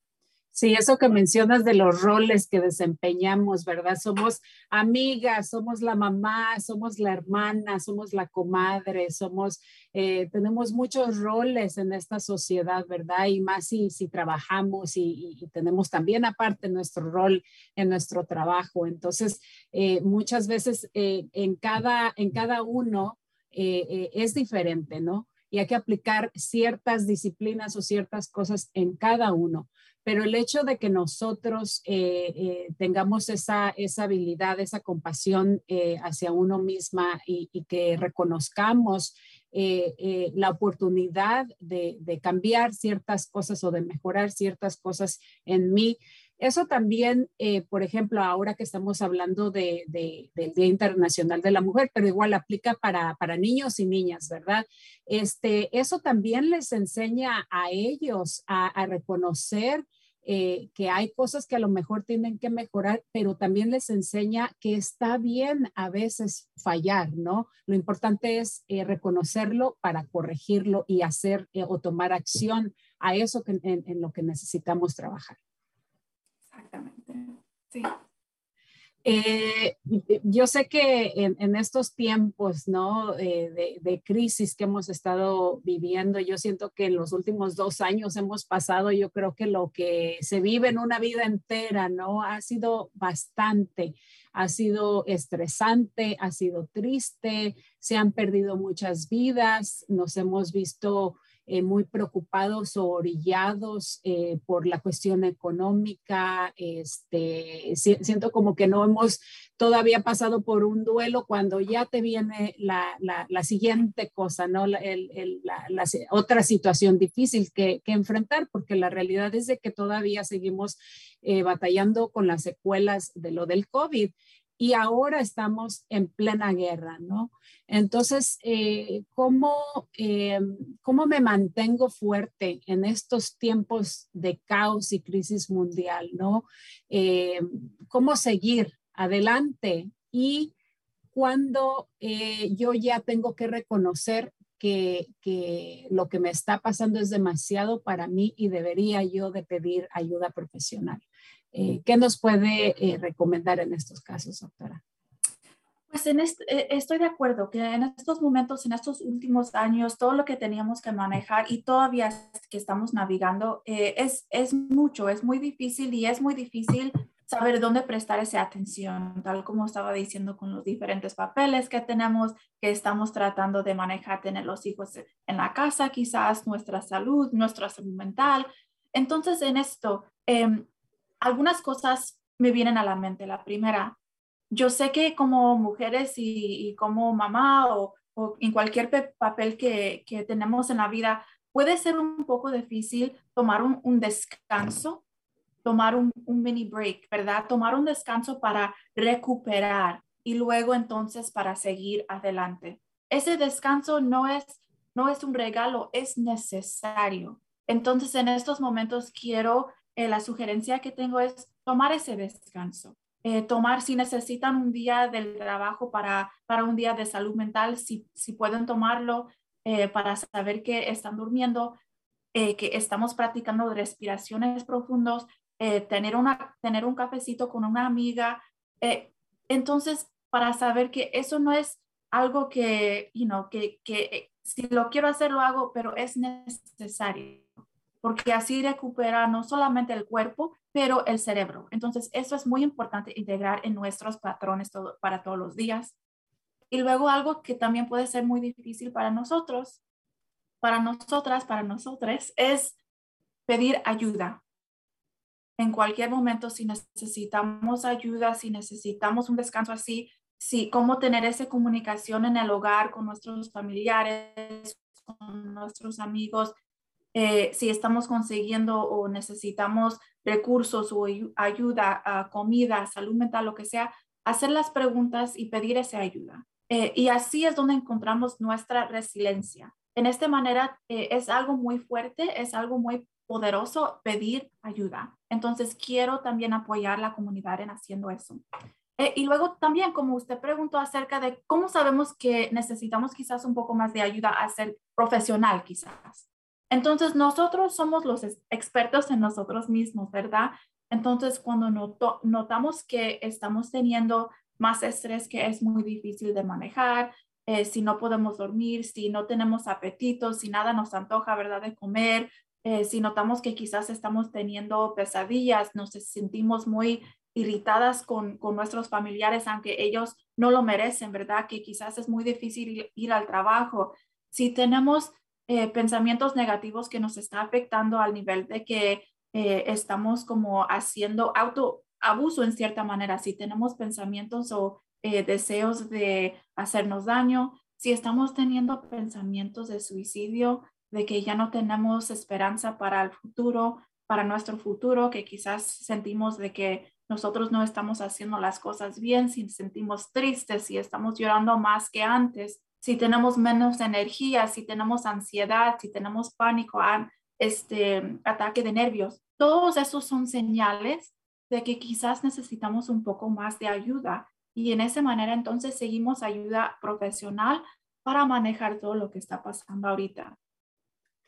Sí, eso que mencionas de los roles que desempeñamos, ¿verdad? Somos amigas, somos la mamá, somos la hermana, somos la comadre, somos, eh, tenemos muchos roles en esta sociedad, ¿verdad? Y más si, si trabajamos y, tenemos también aparte nuestro rol en nuestro trabajo. Entonces, eh, muchas veces eh, en, cada, en cada uno es diferente, ¿no? y hay que aplicar ciertas disciplinas o ciertas cosas en cada uno. Pero el hecho de que nosotros eh, eh, tengamos esa, esa habilidad, esa compasión eh, hacia uno misma y, que reconozcamos la oportunidad de, de, cambiar ciertas cosas o de mejorar ciertas cosas en mí, eso también, eh, por ejemplo, ahora que estamos hablando de, del Día Internacional de la Mujer, pero igual aplica para, niños y niñas, ¿verdad? Este, eso también les enseña a ellos a, reconocer eh, que hay cosas que a lo mejor tienen que mejorar, pero también les enseña que está bien a veces fallar, ¿no? Lo importante es eh, reconocerlo para corregirlo y hacer o tomar acción a eso en lo que necesitamos trabajar. Exactamente. Sí. Eh, yo sé que en, estos tiempos ¿no? Eh, de, crisis que hemos estado viviendo, yo siento que en los últimos dos años hemos pasado, yo creo que lo que se vive en una vida entera, ¿no? Ha sido bastante, ha sido estresante, ha sido triste, se han perdido muchas vidas, nos hemos visto eh, muy preocupados o orillados eh, por la cuestión económica. Este, siento como que no hemos todavía pasado por un duelo cuando ya te viene la, la, siguiente cosa, ¿no? La, la, otra situación difícil que, que, enfrentar, porque la realidad es de que todavía seguimos eh, batallando con las secuelas de lo del COVID y ahora estamos en plena guerra, ¿no? Entonces, eh, ¿cómo, eh, ¿cómo me mantengo fuerte en estos tiempos de caos y crisis mundial, ¿no? Eh, ¿Cómo seguir adelante? Y cuando yo ya tengo que reconocer que, que, lo que me está pasando es demasiado para mí y debería yo de pedir ayuda profesional. Eh, ¿Qué nos puede eh, recomendar en estos casos, doctora? Pues en este, estoy de acuerdo que en estos momentos, en estos últimos años, todo lo que teníamos que manejar y todavía que estamos navegando es, es mucho, es muy difícil y es muy difícil saber dónde prestar esa atención, tal como estaba diciendo con los diferentes papeles que tenemos, que estamos tratando de manejar, tener los hijos en la casa, quizás nuestra salud, nuestra salud mental. Entonces, en esto, eh, algunas cosas me vienen a la mente. La primera, yo sé que como mujeres y, como mamá o, en cualquier papel que, tenemos en la vida, puede ser un poco difícil tomar un, descanso, tomar un, mini break, ¿verdad? Tomar un descanso para recuperar y luego entonces para seguir adelante. Ese descanso no es, no es un regalo, es necesario. Entonces, en estos momentos quiero eh, la sugerencia que tengo es tomar ese descanso. Eh, tomar, si necesitan un día del trabajo para, para un día de salud mental, si, si pueden tomarlo eh, para saber que están durmiendo, que estamos practicando respiraciones profundos, tener, una, tener un cafecito con una amiga. entonces, para saber que eso no es algo que, you que, que si lo quiero hacer, lo hago, pero es necesario porque así recupera no solamente el cuerpo, pero el cerebro. Entonces, eso es muy importante integrar en nuestros patrones para todos los días. Y luego algo que también puede ser muy difícil para nosotros, para nosotras, para nosotros, es pedir ayuda. En cualquier momento, si necesitamos ayuda, si necesitamos un descanso así, si cómo tener esa comunicación en el hogar con nuestros familiares, con nuestros amigos, eh, si estamos consiguiendo o necesitamos recursos o ayuda, a comida, salud mental, lo que sea, hacer las preguntas y pedir esa ayuda. Eh, y así es donde encontramos nuestra resiliencia. En esta manera eh, es algo muy fuerte, es algo muy poderoso pedir ayuda. Entonces quiero también apoyar la comunidad en haciendo eso. y luego también, como usted preguntó acerca de cómo sabemos que necesitamos quizás un poco más de ayuda a ser profesional, quizás. Entonces, nosotros somos los expertos en nosotros mismos, ¿verdad? Entonces, cuando notamos que estamos teniendo más estrés que es muy difícil de manejar, eh, si no podemos dormir, si no tenemos apetito, si nada nos antoja, ¿verdad?, de comer, eh, si notamos que quizás estamos teniendo pesadillas, nos sentimos muy irritadas con, con, nuestros familiares, aunque ellos no lo merecen, ¿verdad? Que quizás es muy difícil ir al trabajo. Si tenemos eh, pensamientos negativos que nos está afectando al nivel de que eh, estamos como haciendo autoabuso en cierta manera. Si tenemos pensamientos o eh, deseos de hacernos daño, si estamos teniendo pensamientos de suicidio, de que ya no tenemos esperanza para el futuro, para nuestro futuro, que quizás sentimos de que nosotros no estamos haciendo las cosas bien, si sentimos tristes, si estamos llorando más que antes, si tenemos menos energía, si tenemos ansiedad, si tenemos pánico, este ataque de nervios. Todos esos son señales de que quizás necesitamos un poco más de ayuda y en esa manera entonces seguimos ayuda profesional para manejar todo lo que está pasando ahorita.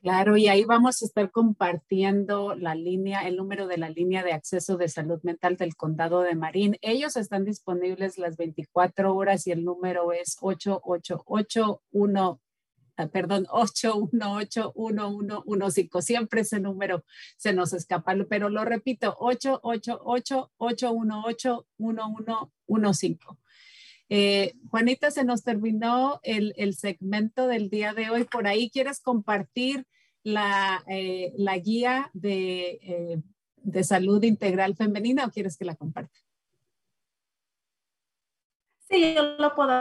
Claro, y ahí vamos a estar compartiendo la línea, el número de la línea de acceso de salud mental del condado de Marín. Ellos están disponibles las 24 horas y el número es 8881, ah, perdón, 818-1115. Siempre ese número se nos escapa, pero lo repito, 888-818-1115. Eh, Juanita, se nos terminó el, segmento del día de hoy. Por ahí, ¿quieres compartir la, eh, la guía de, eh, de, salud integral femenina o quieres que la comparta? Sí, yo lo puedo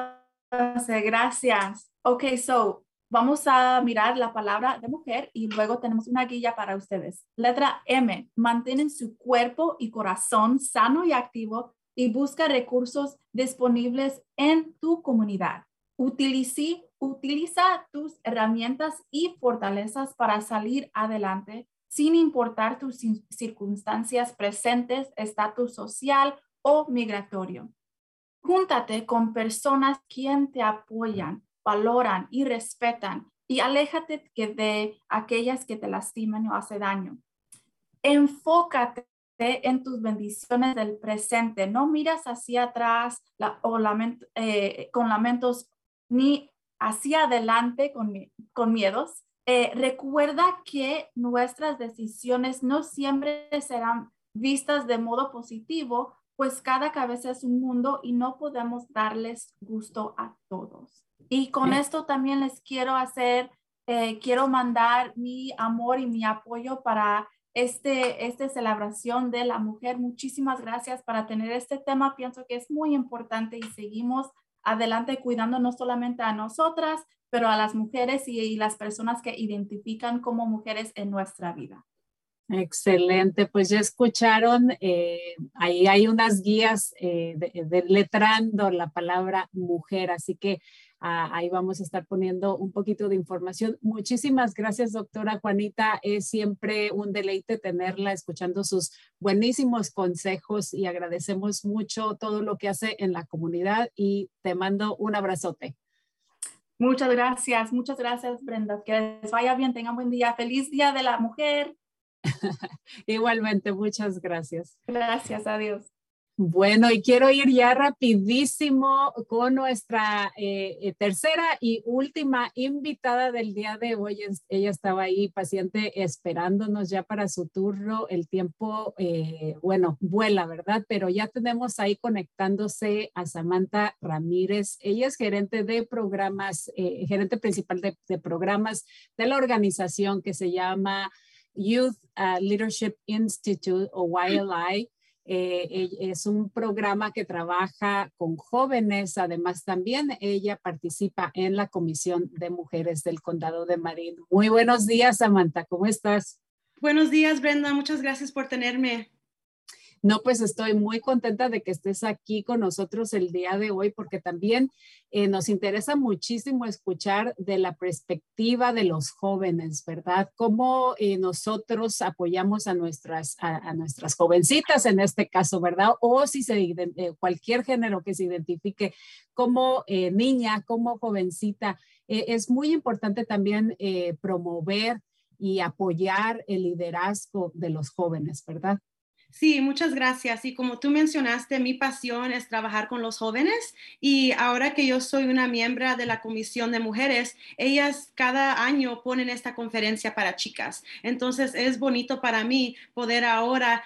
hacer. Gracias. Ok, so vamos a mirar la palabra de mujer y luego tenemos una guía para ustedes. Letra M, mantienen su cuerpo y corazón sano y activo y busca recursos disponibles en tu comunidad. Utilice, utiliza tus herramientas y fortalezas para salir adelante sin importar tus circunstancias presentes, estatus social o migratorio. Júntate con personas quien te apoyan, valoran y respetan y aléjate de aquellas que te lastiman o hacen daño. Enfócate en tus bendiciones del presente. No miras hacia atrás o eh, con lamentos ni hacia adelante con, con miedos. Eh, recuerda que nuestras decisiones no siempre serán vistas de modo positivo, pues cada cabeza es un mundo y no podemos darles gusto a todos. Y con esto también les quiero hacer, eh, quiero mandar mi amor y mi apoyo para este, esta celebración de la mujer. Muchísimas gracias para tener este tema. Pienso que es muy importante y seguimos adelante cuidando no solamente a nosotras, pero a las mujeres y, las personas que identifican como mujeres en nuestra vida. Excelente, pues ya escucharon, eh, ahí hay unas guías eh, de, letrando la palabra mujer, así que ahí vamos a estar poniendo un poquito de información. Muchísimas gracias, doctora Juanita. Es siempre un deleite tenerla escuchando sus buenísimos consejos y agradecemos mucho todo lo que hace en la comunidad y te mando un abrazote. Muchas gracias, muchas gracias, Brenda. Que les vaya bien, tengan buen día. Feliz Día de la Mujer. Igualmente, muchas gracias. Gracias, adiós. Bueno, y quiero ir ya rapidísimo con nuestra eh, eh, tercera y última invitada del día de hoy. Ella estaba ahí paciente esperándonos ya para su turno. El tiempo, eh, bueno, vuela, ¿verdad? Pero ya tenemos ahí conectándose a Samantha Ramírez. Ella es gerente de programas, gerente principal de, programas de la organización que se llama Youth uh, Leadership Institute o YLI. Eh, es un programa que trabaja con jóvenes. Además, también ella participa en la Comisión de Mujeres del Condado de Marín. Muy buenos días, Samantha. ¿Cómo estás? Buenos días, Brenda. Muchas gracias por tenerme. No, pues estoy muy contenta de que estés aquí con nosotros el día de hoy porque también eh, nos interesa muchísimo escuchar de la perspectiva de los jóvenes, ¿verdad? Cómo eh, nosotros apoyamos a nuestras, a, nuestras jovencitas en este caso, ¿verdad? O si se, eh, cualquier género que se identifique como niña, como jovencita. es muy importante también promover y apoyar el liderazgo de los jóvenes, ¿verdad? Sí, muchas gracias. Y como tú mencionaste, mi pasión es trabajar con los jóvenes y ahora que yo soy una miembro de la Comisión de Mujeres, ellas cada año ponen esta conferencia para chicas. Entonces es bonito para mí poder ahora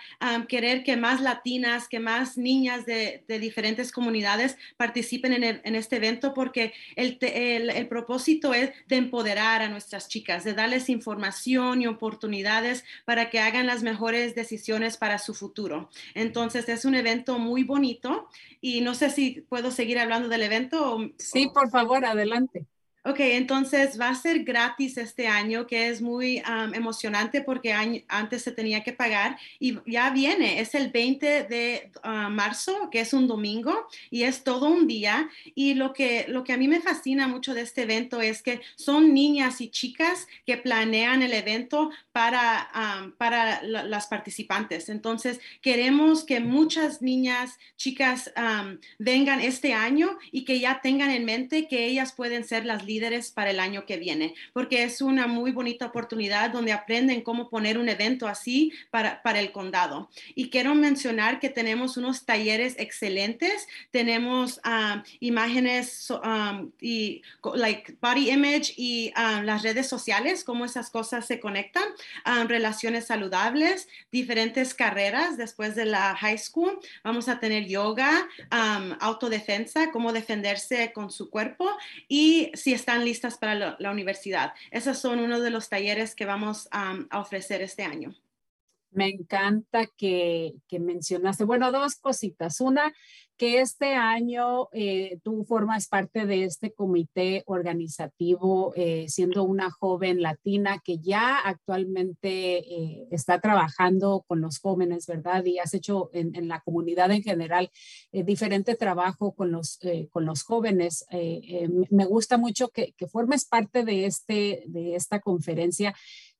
querer que más latinas, que más niñas de, diferentes comunidades participen en, este evento porque el, el propósito es de empoderar a nuestras chicas, de darles información y oportunidades para que hagan las mejores decisiones para su futuro. Entonces es un evento muy bonito y no sé si puedo seguir hablando del evento. sí, por favor, adelante. Ok, entonces va a ser gratis este año, que es muy emocionante porque antes se tenía que pagar y ya viene, es el 20 de ah, marzo, que es un domingo y es todo un día. Y lo que, lo que a mí me fascina mucho de este evento es que son niñas y chicas que planean el evento para, para las participantes. Entonces, queremos que muchas niñas, chicas vengan este año y que ya tengan en mente que ellas pueden ser las líderes líderes para el año que viene, porque es una muy bonita oportunidad donde aprenden cómo poner un evento así para, para el condado. Y quiero mencionar que tenemos unos talleres excelentes, tenemos um, imágenes um, y like body image y um, las redes sociales, cómo esas cosas se conectan, relaciones saludables, diferentes carreras después de la high school. Vamos a tener yoga, autodefensa, cómo defenderse con su cuerpo y si están listas para la, universidad. Esos son uno de los talleres que vamos a ofrecer este año. Me encanta que, mencionaste, bueno, dos cositas. Una, que este año eh, tú formas parte de este comité organizativo, eh, siendo una joven latina que ya actualmente eh, está trabajando con los jóvenes, ¿verdad? Y has hecho en, la comunidad en general diferente trabajo con los, con los jóvenes. me gusta mucho que, que formes parte de, este, de esta conferencia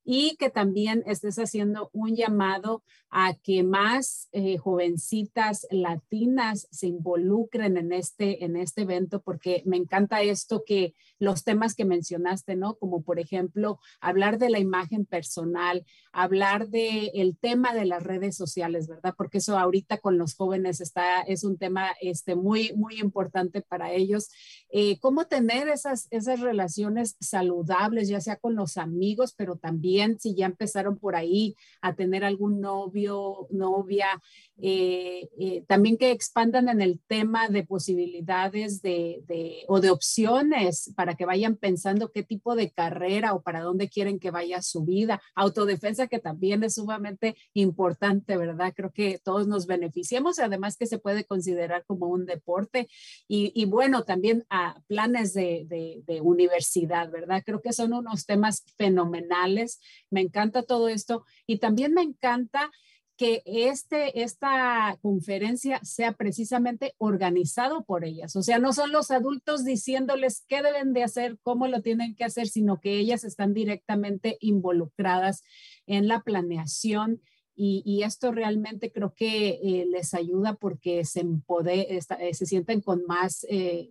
y que también estés haciendo un llamado a que más eh, jovencitas latinas se involucren en este, en este evento, porque me encanta esto que los temas que mencionaste, ¿no? Como por ejemplo, hablar de la imagen personal, hablar del el tema de las redes sociales, ¿verdad? Porque eso ahorita con los jóvenes está, es un tema este, muy, muy importante para ellos. Eh, cómo tener esas, esas relaciones saludables, ya sea con los amigos, pero también si ya empezaron por ahí a tener algún novio, novia, eh, eh, también que expandan en el tema de posibilidades de, de, o de opciones para que vayan pensando qué tipo de carrera o para dónde quieren que vaya su vida. Autodefensa que también es sumamente importante, ¿verdad? Creo que todos nos beneficiamos, además que se puede considerar como un deporte y, y bueno, también a planes de, de, de universidad, ¿verdad? Creo que son unos temas fenomenales. Me encanta todo esto y también me encanta que este, esta conferencia sea precisamente organizado por ellas. O sea, no son los adultos diciéndoles qué deben de hacer, cómo lo tienen que hacer, sino que ellas están directamente involucradas en la planeación. Y, esto realmente creo que eh, les ayuda porque se, eh, se sienten con más, eh,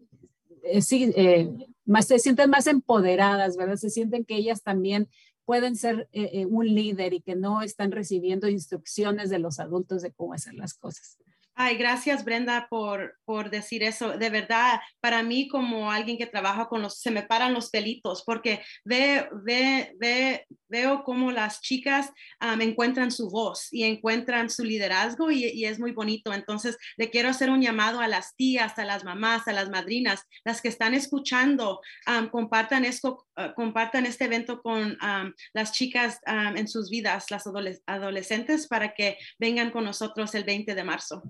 más, se sienten más empoderadas, ¿verdad? Se sienten que ellas también pueden ser eh, eh, un líder y que no están recibiendo instrucciones de los adultos de cómo hacer las cosas. Ay, gracias Brenda por, por decir eso. De verdad, para mí como alguien que trabaja con los, se me paran los pelitos porque ve, ve, ve, veo cómo las chicas encuentran su voz y encuentran su liderazgo y, es muy bonito. Entonces, le quiero hacer un llamado a las tías, a las mamás, a las madrinas, las que están escuchando, compartan esto, ah, compartan este evento con las chicas en sus vidas, las adolescentes, para que vengan con nosotros el 20 de marzo.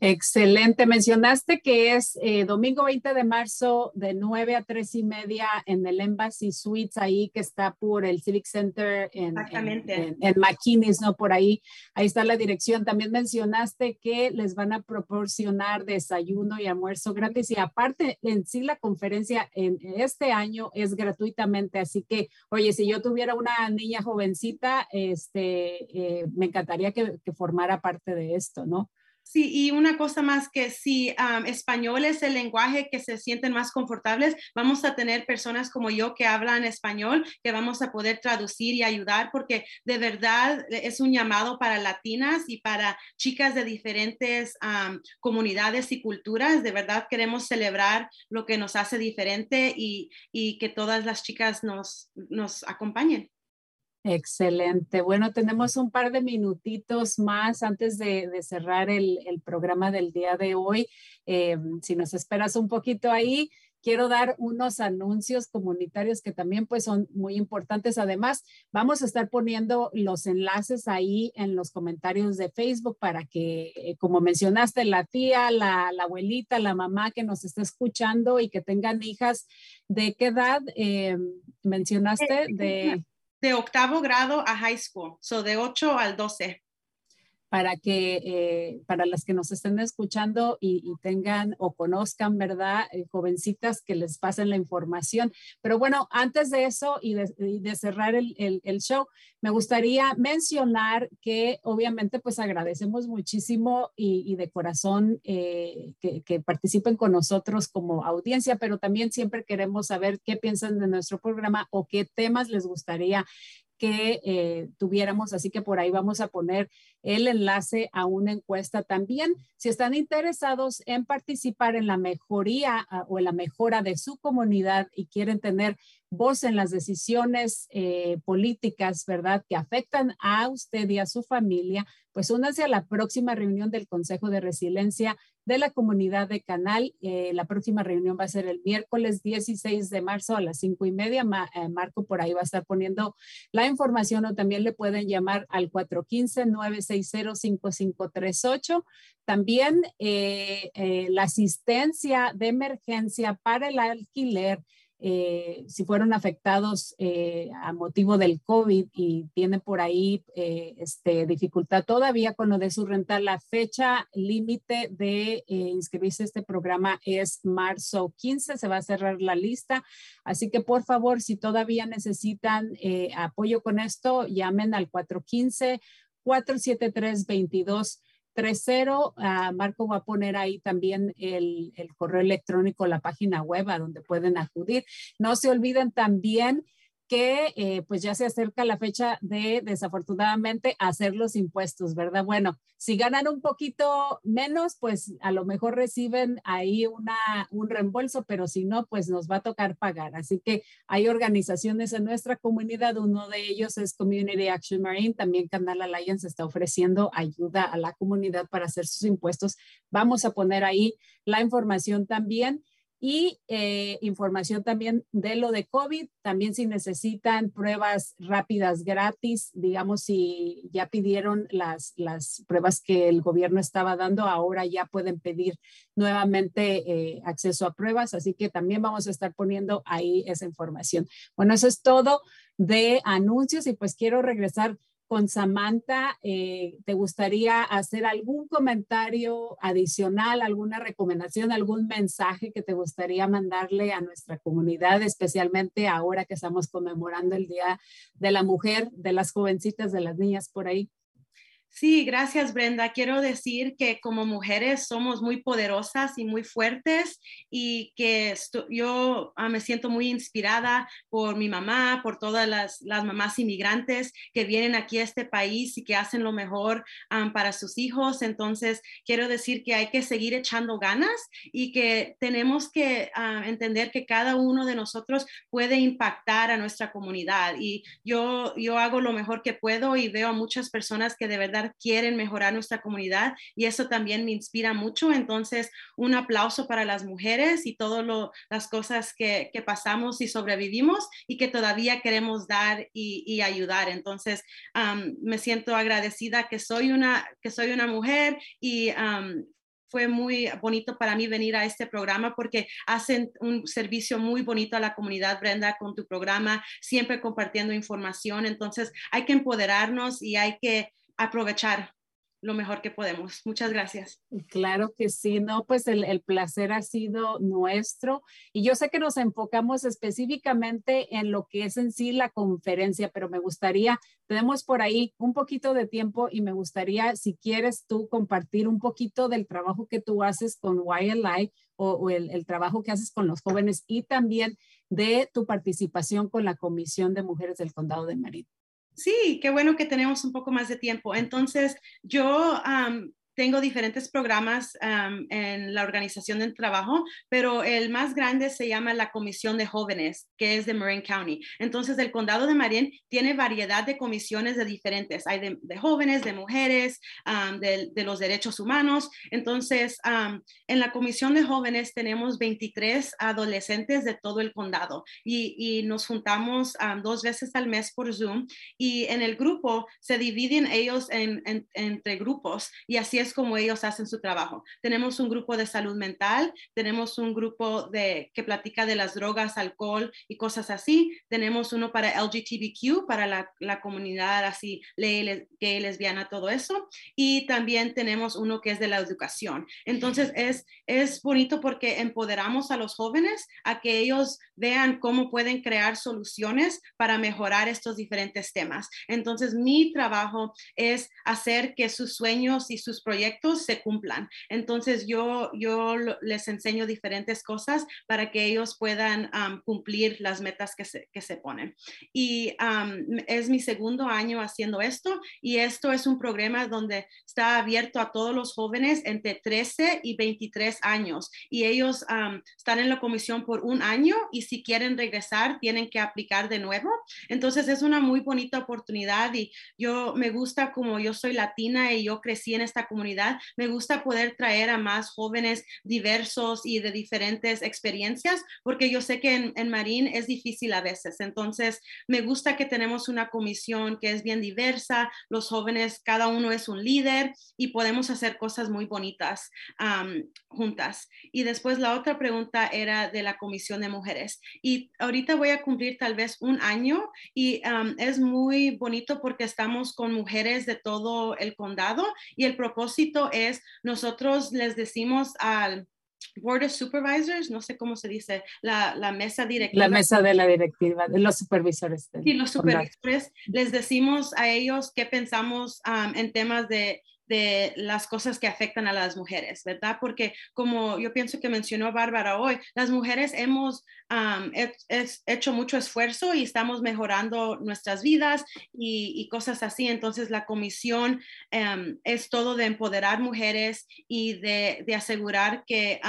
Excelente. Mencionaste que es eh, domingo 20 de marzo de 9 a 3 y media en el Embassy Suites, ahí que está por el Civic Center en, en, en, McKinney, ¿no? Por ahí, ahí está la dirección. También mencionaste que les van a proporcionar desayuno y almuerzo gratis y aparte en sí la conferencia en este año es gratuitamente, así que, oye, si yo tuviera una niña jovencita, este, eh, me encantaría que, que formara parte de esto, ¿no? Sí, y una cosa más que si español es el lenguaje que se sienten más confortables, vamos a tener personas como yo que hablan español, que vamos a poder traducir y ayudar, porque de verdad es un llamado para latinas y para chicas de diferentes comunidades y culturas. De verdad queremos celebrar lo que nos hace diferente y, y que todas las chicas nos, nos acompañen. Excelente. Bueno, tenemos un par de minutitos más antes de, cerrar el, programa del día de hoy. Eh, si nos esperas un poquito ahí, quiero dar unos anuncios comunitarios que también pues son muy importantes. Además, vamos a estar poniendo los enlaces ahí en los comentarios de Facebook para que, eh, como mencionaste, la tía, la, abuelita, la mamá que nos está escuchando y que tengan hijas, ¿de qué edad eh, mencionaste? De de octavo grado a high school, so de 8 al 12 para que eh, para las que nos estén escuchando y, tengan o conozcan, ¿verdad? Eh, jovencitas que les pasen la información. Pero bueno, antes de eso y de, cerrar el, show, me gustaría mencionar que obviamente pues agradecemos muchísimo y, de corazón eh, que, que participen con nosotros como audiencia, pero también siempre queremos saber qué piensan de nuestro programa o qué temas les gustaría que eh, tuviéramos, así que por ahí vamos a poner el enlace a una encuesta también. Si están interesados en participar en la mejoría ah, o en la mejora de su comunidad y quieren tener voz en las decisiones eh, políticas, ¿verdad?, que afectan a usted y a su familia, pues únanse a la próxima reunión del Consejo de Resiliencia de la comunidad de Canal. Eh, la próxima reunión va a ser el miércoles 16 de marzo a las cinco y media. Eh, Marco por ahí va a estar poniendo la información o también le pueden llamar al 415-960-5538. También la asistencia de emergencia para el alquiler eh, si fueron afectados eh, a motivo del COVID y tienen por ahí eh, este, dificultad todavía con lo de su renta, la fecha límite de inscribirse a este programa es marzo 15, se va a cerrar la lista. Así que por favor, si todavía necesitan apoyo con esto, llamen al 415 473 22 3.0, ah, Marco va a poner ahí también el, el, correo electrónico, la página web a donde pueden acudir. No se olviden también que eh, pues ya se acerca la fecha de desafortunadamente hacer los impuestos, ¿verdad? Bueno, si ganan un poquito menos, pues a lo mejor reciben ahí una, un reembolso, pero si no, pues nos va a tocar pagar. Así que hay organizaciones en nuestra comunidad, uno de ellos es Community Action Marine, también Canal Alliance está ofreciendo ayuda a la comunidad para hacer sus impuestos. Vamos a poner ahí la información también y eh, información también de lo de COVID, también si necesitan pruebas rápidas gratis, digamos, si ya pidieron las, las pruebas que el gobierno estaba dando, ahora ya pueden pedir nuevamente eh, acceso a pruebas, así que también vamos a estar poniendo ahí esa información. Bueno, eso es todo de anuncios y pues quiero regresar con Samantha, eh, ¿te gustaría hacer algún comentario adicional, alguna recomendación, algún mensaje que te gustaría mandarle a nuestra comunidad, especialmente ahora que estamos conmemorando el Día de la Mujer, de las jovencitas, de las niñas por ahí? Sí, gracias Brenda. Quiero decir que como mujeres somos muy poderosas y muy fuertes y que yo ah, me siento muy inspirada por mi mamá, por todas las, mamás inmigrantes que vienen aquí a este país y que hacen lo mejor para sus hijos. Entonces, quiero decir que hay que seguir echando ganas y que tenemos que ah, entender que cada uno de nosotros puede impactar a nuestra comunidad. Y yo, yo hago lo mejor que puedo y veo a muchas personas que de verdad quieren mejorar nuestra comunidad y eso también me inspira mucho. Entonces, un aplauso para las mujeres y todas las cosas que, pasamos y sobrevivimos y que todavía queremos dar y, ayudar. Entonces, me siento agradecida que soy una, que soy una mujer y fue muy bonito para mí venir a este programa porque hacen un servicio muy bonito a la comunidad, Brenda, con tu programa, siempre compartiendo información. Entonces, hay que empoderarnos y hay que aprovechar lo mejor que podemos. Muchas gracias. Claro que sí, no, pues el, placer ha sido nuestro y yo sé que nos enfocamos específicamente en lo que es en sí la conferencia, pero me gustaría, tenemos por ahí un poquito de tiempo y me gustaría, si quieres tú, compartir un poquito del trabajo que tú haces con YLI o, o el, trabajo que haces con los jóvenes y también de tu participación con la Comisión de Mujeres del Condado de Marin. Sí, qué bueno que tenemos un poco más de tiempo. Entonces, yo um, tengo diferentes programas um, en la organización del trabajo, pero el más grande se llama la Comisión de Jóvenes, que es de Marin County. Entonces, el condado de Marin tiene variedad de comisiones de diferentes. Hay de, de jóvenes, de mujeres, um, de, de, los derechos humanos. Entonces, um, en la Comisión de Jóvenes tenemos 23 adolescentes de todo el condado y, y nos juntamos dos veces al mes por Zoom y en el grupo se dividen ellos en, en, entre grupos y así es como ellos hacen su trabajo. Tenemos un grupo de salud mental, tenemos un grupo de, que platica de las drogas, alcohol y cosas así. Tenemos uno para LGTBQ, para la, la comunidad así, gay, lesbiana, todo eso. Y también tenemos uno que es de la educación. Entonces es, es bonito porque empoderamos a los jóvenes a que ellos vean cómo pueden crear soluciones para mejorar estos diferentes temas. Entonces mi trabajo es hacer que sus sueños y sus proyectos se cumplan. Entonces yo, yo les enseño diferentes cosas para que ellos puedan um, cumplir las metas que se, que se ponen. Y um, es mi segundo año haciendo esto y esto es un programa donde está abierto a todos los jóvenes entre 13 y 23 años y ellos um, están en la comisión por un año y si quieren regresar tienen que aplicar de nuevo. Entonces es una muy bonita oportunidad y yo me gusta como yo soy latina y yo crecí en esta comunidad me gusta poder traer a más jóvenes diversos y de diferentes experiencias, porque yo sé que en, en Marín es difícil a veces. Entonces, me gusta que tenemos una comisión que es bien diversa, los jóvenes, cada uno es un líder y podemos hacer cosas muy bonitas um, juntas. Y después la otra pregunta era de la comisión de mujeres. Y ahorita voy a cumplir tal vez un año y um, es muy bonito porque estamos con mujeres de todo el condado y el propósito es, nosotros les decimos al Board of Supervisors, no sé cómo se dice, la, la mesa directiva. La mesa de la directiva, de los supervisores. Sí, los supervisores, les decimos a ellos qué pensamos um, en temas de de las cosas que afectan a las mujeres, ¿verdad? Porque como yo pienso que mencionó Bárbara hoy, las mujeres hemos um, hecho mucho esfuerzo y estamos mejorando nuestras vidas y, cosas así. Entonces la comisión um, es todo de empoderar mujeres y de, asegurar que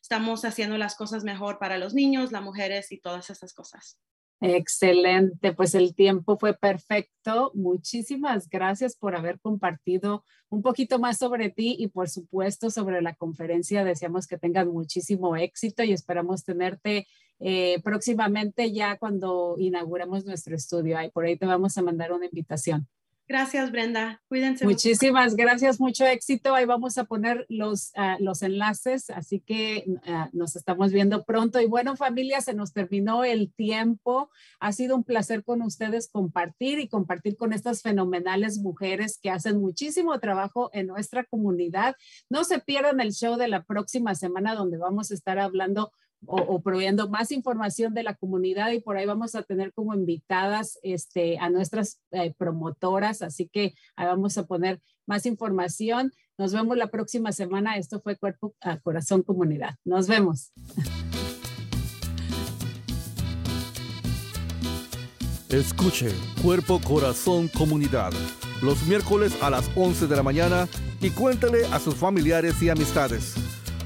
estamos haciendo las cosas mejor para los niños, las mujeres y todas esas cosas. Excelente, pues el tiempo fue perfecto. Muchísimas gracias por haber compartido un poquito más sobre ti y por supuesto sobre la conferencia. Deseamos que tengas muchísimo éxito y esperamos tenerte eh, próximamente ya cuando inauguremos nuestro estudio. Ahí por ahí te vamos a mandar una invitación. Gracias, Brenda. Cuídense. Muchísimas gracias, mucho éxito. Ahí vamos a poner los, uh, los enlaces, así que uh, nos estamos viendo pronto. Y bueno, familia, se nos terminó el tiempo. Ha sido un placer con ustedes compartir y compartir con estas fenomenales mujeres que hacen muchísimo trabajo en nuestra comunidad. No se pierdan el show de la próxima semana donde vamos a estar hablando o, o, proveyendo más información de la comunidad y por ahí vamos a tener como invitadas este, a nuestras eh, promotoras, así que ahí vamos a poner más información. Nos vemos la próxima semana. Esto fue Cuerpo a Corazón Comunidad. Nos vemos. Escuche Cuerpo Corazón Comunidad los miércoles a las 11 de la mañana y cuéntale a sus familiares y amistades.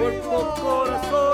cuerpo, corazón.